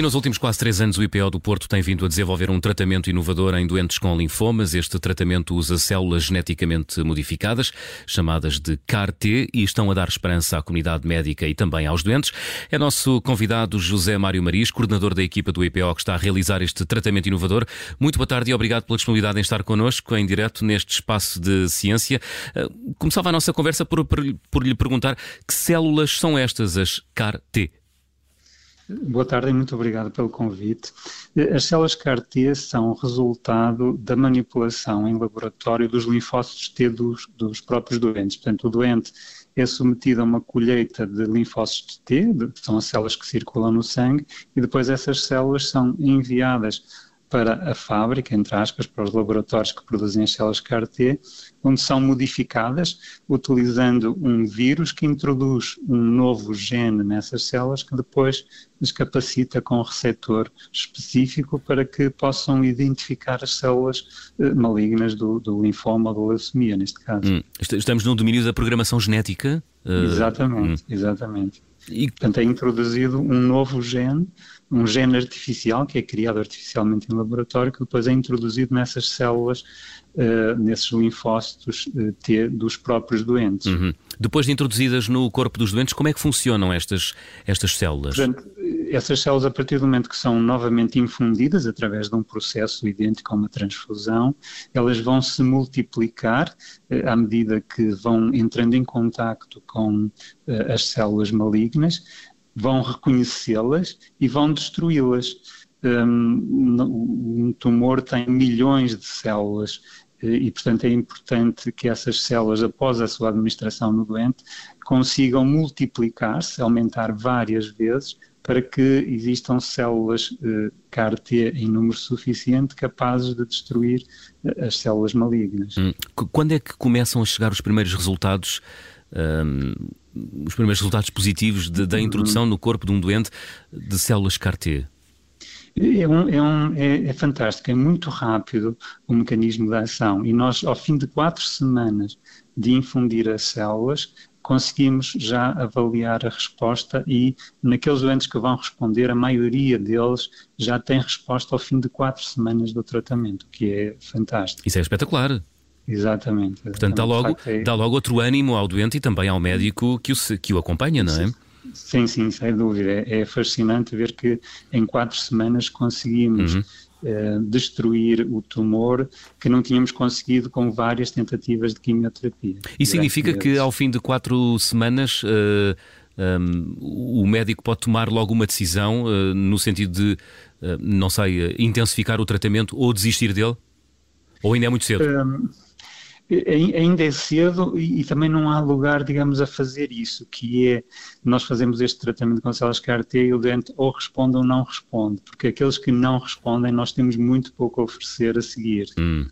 E nos últimos quase três anos, o IPO do Porto tem vindo a desenvolver um tratamento inovador em doentes com linfomas. Este tratamento usa células geneticamente modificadas, chamadas de CAR-T, e estão a dar esperança à comunidade médica e também aos doentes. É nosso convidado José Mário Maris, coordenador da equipa do IPO que está a realizar este tratamento inovador. Muito boa tarde e obrigado pela disponibilidade em estar connosco em direto neste espaço de ciência. Eh, começava a nossa conversa por, por, por lhe perguntar que células são estas, as CAR-T? Boa tarde e muito obrigado pelo convite. As células CAR-T são resultado da manipulação em laboratório dos linfócitos T dos, dos, próprios doentes. Portanto, o doente é submetido a uma colheita de linfócitos T, que são as células que circulam no sangue, e depois essas células são enviadas para a fábrica, entre aspas, para os laboratórios que produzem as células CAR-T, onde são modificadas utilizando um vírus que introduz um novo gene nessas células que depois les capacita com um receptor específico para que possam identificar as células eh, malignas do, do linfoma ou da leucemia, neste caso. Hum. Estamos no domínio da programação genética? Uh, exatamente, hum. exatamente. E... Portanto, é introduzido um novo gene um gene artificial, que é criado artificialmente em laboratório, que depois é introduzido nessas células, uh, nesses linfócitos uh, T dos próprios doentes. Uhum. Depois de introduzidas no corpo dos doentes, como é que funcionam estas, estas células? Portanto, essas células, a partir do momento que são novamente infundidas através de um processo idêntico a uma transfusão, elas vão se multiplicar uh, à medida que vão entrando em contacto com as células malignas vão reconhecê-las e vão destruí-las. Um, um tumor tem milhões de células eh, e, portanto, é importante que essas células, após a sua administração no doente, consigam multiplicar-se, aumentar várias vezes, para que existam células eh, CAR-T em número suficiente capazes de destruir eh, as células malignas. Hum. Quando é que começam a chegar os primeiros resultados um, os primeiros resultados positivos de, da introdução no corpo de um doente de células CAR-T? É, um, é, um, é, é, fantástico, é muito rápido o mecanismo de ação e nós, ao fim de quatro semanas de infundir as células, conseguimos já avaliar a resposta e naqueles doentes que vão responder, a maioria deles já tem resposta ao fim de quatro semanas do tratamento, o que é fantástico. Isso é espetacular. Exatamente. Portanto, dá logo, é... dá logo outro ânimo ao doente e também ao médico que o, que o acompanha, não é? Sim, sim, sem dúvida. É, é fascinante ver que em quatro semanas conseguimos uhum. eh, destruir o tumor que não tínhamos conseguido com várias tentativas de quimioterapia. E significa que ao fim de quatro semanas. Uh, eh, um, o médico pode tomar logo uma decisão uh, no sentido de, não sei, intensificar o tratamento ou desistir dele? Ou ainda é muito cedo? Um, ainda é cedo e, e, também não há lugar, digamos, a fazer isso, que é, nós fazemos este tratamento com células CAR-T e o doente ou responde ou não responde, porque aqueles que não respondem nós temos muito pouco a oferecer a seguir. Hum.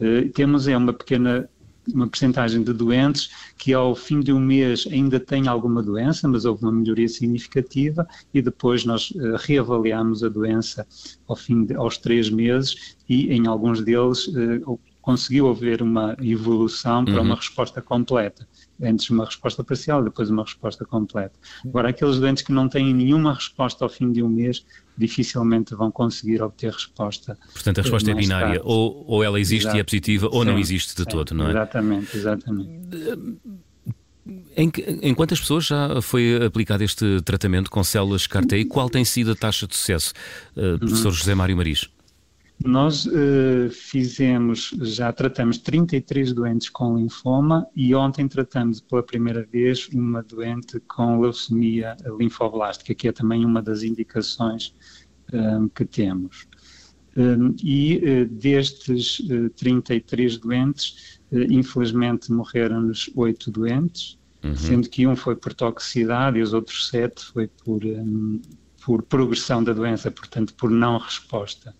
Uh, temos é uma pequena uma percentagem de doentes que ao fim de um mês ainda têm alguma doença, mas houve uma melhoria significativa e depois nós uh, reavaliamos a doença ao fim de, aos três meses e em alguns deles uh, conseguiu haver uma evolução para uhum. uma resposta completa. Antes uma resposta parcial, depois uma resposta completa. Agora, aqueles doentes que não têm nenhuma resposta ao fim de um mês, dificilmente vão conseguir obter resposta. Portanto, a resposta é binária. Ou, ou ela existe Exato. e é positiva, ou Sim. não existe de todo, não é? Exatamente, exatamente. Em, em, quantas pessoas já foi aplicado este tratamento com células CAR-T e qual tem sido a taxa de sucesso, uh, professor uhum. José Mário Maris? Nós uh, fizemos, já tratamos 33 doentes com linfoma e ontem tratamos pela primeira vez uma doente com leucemia linfoblástica, que é também uma das indicações um, que temos. Um, e uh, destes uh, 33 doentes, infelizmente morreram-nos 8 doentes, uhum. sendo que um foi por toxicidade e os outros 7 foi por, um, por progressão da doença, portanto, por não resposta.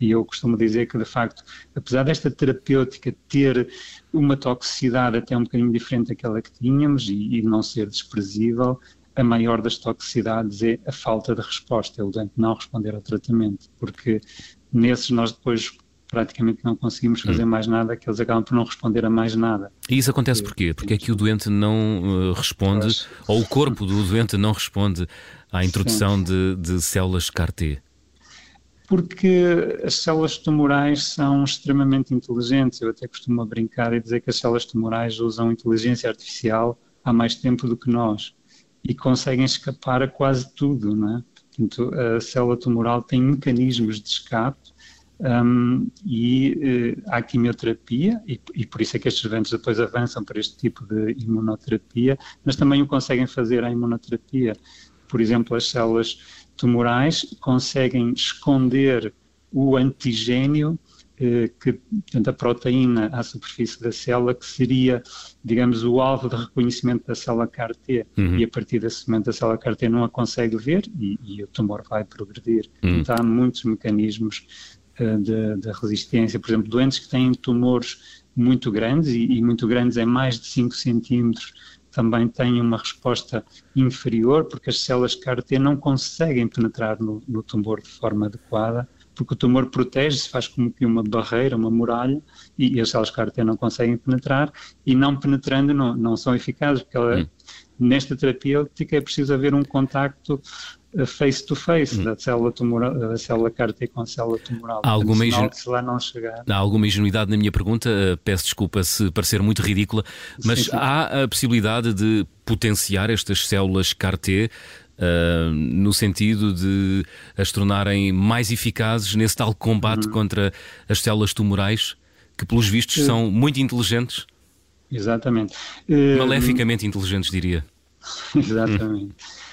E eu costumo dizer que, de facto, apesar desta terapêutica ter uma toxicidade até um bocadinho diferente daquela que tínhamos e, e não ser desprezível, a maior das toxicidades é a falta de resposta, é o doente não responder ao tratamento, porque nesses nós depois praticamente não conseguimos fazer hum. mais nada, que eles acabam por não responder a mais nada. E isso acontece porquê? Porque é que o doente não uh, responde, ou o corpo do doente não responde à introdução de, de, células CAR-T? Porque as células tumorais são extremamente inteligentes. Eu até costumo brincar e dizer que as células tumorais usam inteligência artificial há mais tempo do que nós e conseguem escapar a quase tudo, não é? Portanto, a célula tumoral tem mecanismos de escape um, e uh, há quimioterapia, e, e, por isso é que estes eventos depois avançam para este tipo de imunoterapia, mas também o conseguem fazer a imunoterapia. Por exemplo, as células tumorais conseguem esconder o antigênio eh, que, portanto, a proteína à superfície da célula, que seria, digamos, o alvo de reconhecimento da célula CAR-T, uhum. e a partir desse momento a célula CAR-T não a consegue ver e, e o tumor vai progredir. Uhum. Então há muitos mecanismos uh, de, de, resistência, por exemplo, doentes que têm tumores muito grandes, e, e muito grandes é mais de 5 centímetros, também têm uma resposta inferior, porque as células CAR-T não conseguem penetrar no, no tumor de forma adequada, porque o tumor protege-se, faz como que uma barreira, uma muralha, e, e as células CAR-T não conseguem penetrar, e não penetrando não, não são eficazes, porque ela, hum. nesta terapêutica é preciso haver um contacto face to face hum. da célula tumoral, da célula CAR-T com a célula tumoral. Há alguma, ingen... se lá não chegar... há alguma ingenuidade na minha pergunta, eh, peço desculpa se parecer muito ridícula, mas sim, sim. há a possibilidade de potenciar estas células CAR-T Uh, no sentido de as tornarem mais eficazes nesse tal combate uhum. contra as células tumorais, que pelos vistos uh, são muito inteligentes. Exatamente. Uh, Maleficamente inteligentes, diria. Exatamente. Hum,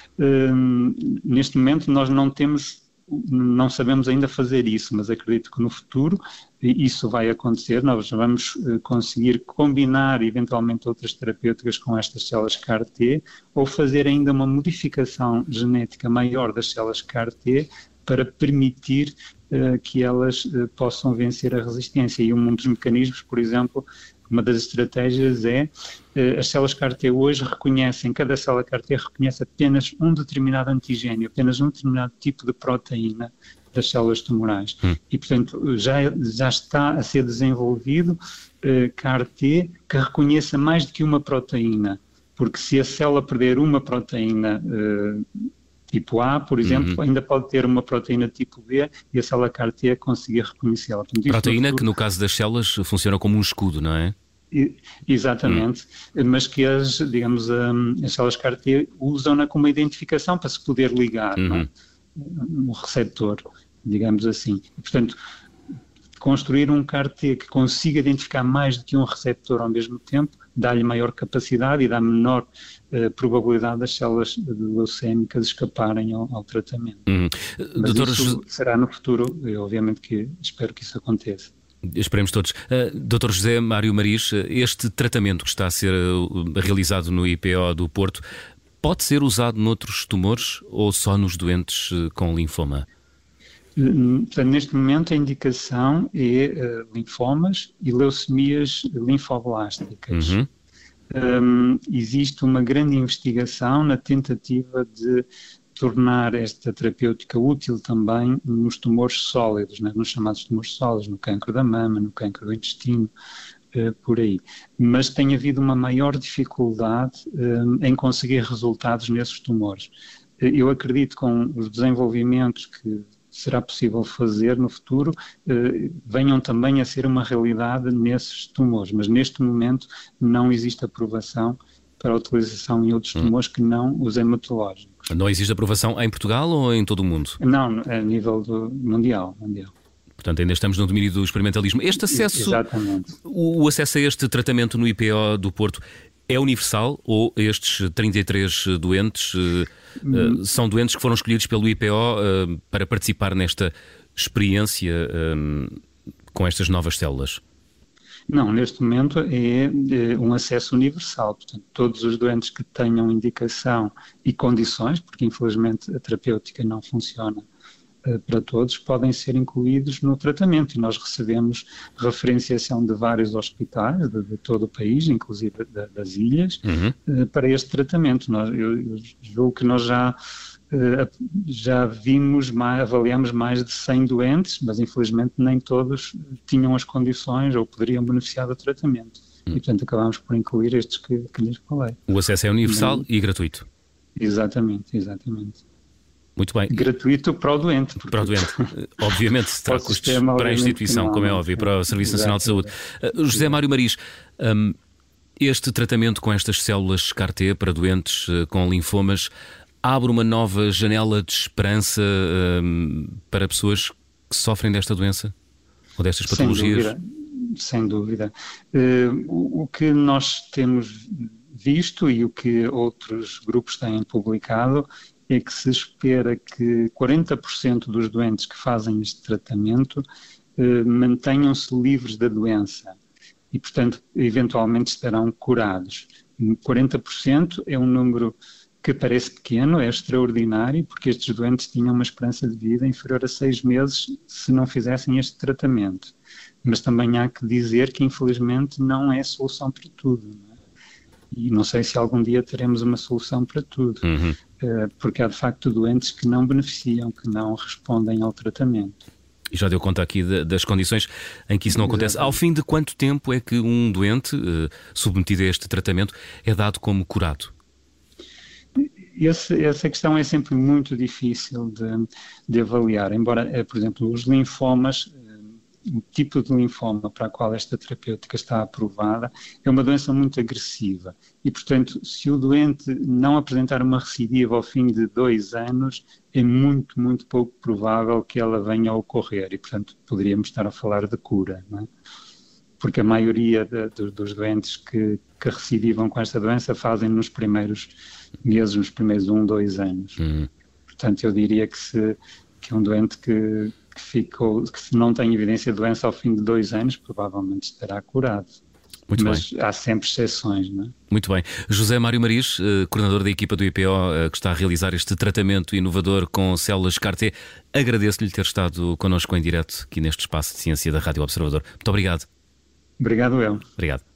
neste momento nós não temos não sabemos ainda fazer isso, mas acredito que no futuro isso vai acontecer. Nós vamos eh, conseguir combinar eventualmente outras terapêuticas com estas células CAR-T ou fazer ainda uma modificação genética maior das células CAR-T para permitir uh, que elas uh, possam vencer a resistência. E um dos mecanismos, por exemplo, uma das estratégias é uh, as células CAR-T hoje reconhecem, cada célula CAR-T reconhece apenas um determinado antigênio, apenas um determinado tipo de proteína das células tumorais. Hum. E, portanto, já, já está a ser desenvolvido uh, CAR-T que reconheça mais do que uma proteína. Porque se a célula perder uma proteína uh, tipo A, por exemplo, uhum. ainda pode ter uma proteína tipo B e a célula CAR-T conseguir reconhecê-la. Proteína futuro... que no caso das células funciona como um escudo, não é? Exatamente, hum. mas que as, digamos, um, as células CAR-T usam-na como identificação para se poder ligar, uhum. é? um receptor, digamos assim. portanto, construir um CAR-T que consiga identificar mais do que um receptor ao mesmo tempo dá-lhe maior capacidade e dá menor uh, probabilidade das células leucémicas escaparem ao, ao tratamento. Uhum. Mas Doutor... isso será no futuro, obviamente que espero que isso aconteça. Esperemos todos. Uh, Dr. José Mário Maris, eh, este tratamento que está a ser uh, realizado no IPO do Porto pode ser usado noutros tumores ou só nos doentes uh, com linfoma? Portanto, neste momento a indicação é linfomas e leucemias linfoblásticas. Uhum. Um, existe uma grande investigação na tentativa de tornar esta terapêutica útil também nos tumores sólidos, né, nos chamados tumores sólidos, no cancro da mama, no cancro do intestino, uh, por aí. Mas tem havido uma maior dificuldade uh, em conseguir resultados nesses tumores. Uh, eu acredito com os desenvolvimentos que será possível fazer no futuro, venham também a ser uma realidade nesses tumores, mas neste momento não existe aprovação para a utilização em outros hum. tumores que não os hematológicos. Não existe aprovação em Portugal ou em todo o mundo? Não, a nível mundial, mundial. Portanto, ainda estamos no domínio do experimentalismo. Este acesso, Exatamente. O, acesso a este tratamento no IPO do Porto é universal ou estes 33 doentes uh, uh, são doentes que foram escolhidos pelo IPO uh, para participar nesta experiência com estas novas células? Não, neste momento é, é, um acesso universal, portanto, todos os doentes que tenham indicação e condições, porque infelizmente a terapêutica não funciona para todos, podem ser incluídos no tratamento e nós recebemos referenciação de vários hospitais de, de todo o país, inclusive de, das ilhas, uhum. uh, para este tratamento. Nós, eu, eu julgo que nós já eh, já vimos, mais, avaliamos mais de 100 doentes, mas infelizmente nem todos tinham as condições ou poderiam beneficiar do tratamento. Hum. E portanto acabámos por incluir estes que, que lhes falei. O acesso é universal e gratuito. Exatamente, exatamente. Muito bem. Gratuito para o doente. Para o doente. obviamente, terá custos para a instituição, como é óbvio, para o Serviço Nacional de Saúde. Uh, José Mário Maris, um, este tratamento com estas células CAR-T para doentes uh, com linfomas abre uma nova janela de esperança um, para pessoas que sofrem desta doença? Ou destas patologias? Sem dúvida. Sem dúvida. Uh, o, o que nós temos visto e o que outros grupos têm publicado é que se espera que 40% dos doentes que fazem este tratamento eh, mantenham-se livres da doença e, portanto, eventualmente estarão curados. 40% é um número que parece pequeno, é extraordinário, porque estes doentes tinham uma esperança de vida inferior a seis meses se não fizessem este tratamento. Mas também há que dizer que, infelizmente, não é solução para tudo. Não é? E não sei se algum dia teremos uma solução para tudo. Uhum. Eh, porque há de facto doentes que não beneficiam, que não respondem ao tratamento. E já deu conta aqui de, das condições em que isso não acontece. Ao fim de quanto tempo é que um doente uh, submetido a este tratamento é dado como curado? Esse, essa questão é sempre muito difícil de, de avaliar. Embora, eh, por exemplo, os linfomas o tipo de linfoma para a qual esta terapêutica está aprovada é uma doença muito agressiva e, portanto, se o doente não apresentar uma recidiva ao fim de dois anos, é muito, muito pouco provável que ela venha a ocorrer e, portanto, poderíamos estar a falar de cura, é? porque a maioria de, de, dos doentes que, que recidivam com esta doença fazem nos primeiros meses, nos primeiros um, dois anos. Uhum. Portanto, eu diria que se que é um doente que, que ficou, que se não tem evidência de doença ao fim de dois anos, provavelmente estará curado. Muito Mas bem. há sempre exceções, não é? Muito bem. José Mário Maris, eh, coordenador da equipa do IPO, eh, que está a realizar este tratamento inovador com células CAR-T, agradeço-lhe ter estado connosco em direto aqui neste espaço de ciência da Rádio Observador. Muito obrigado. Obrigado, eu. Obrigado.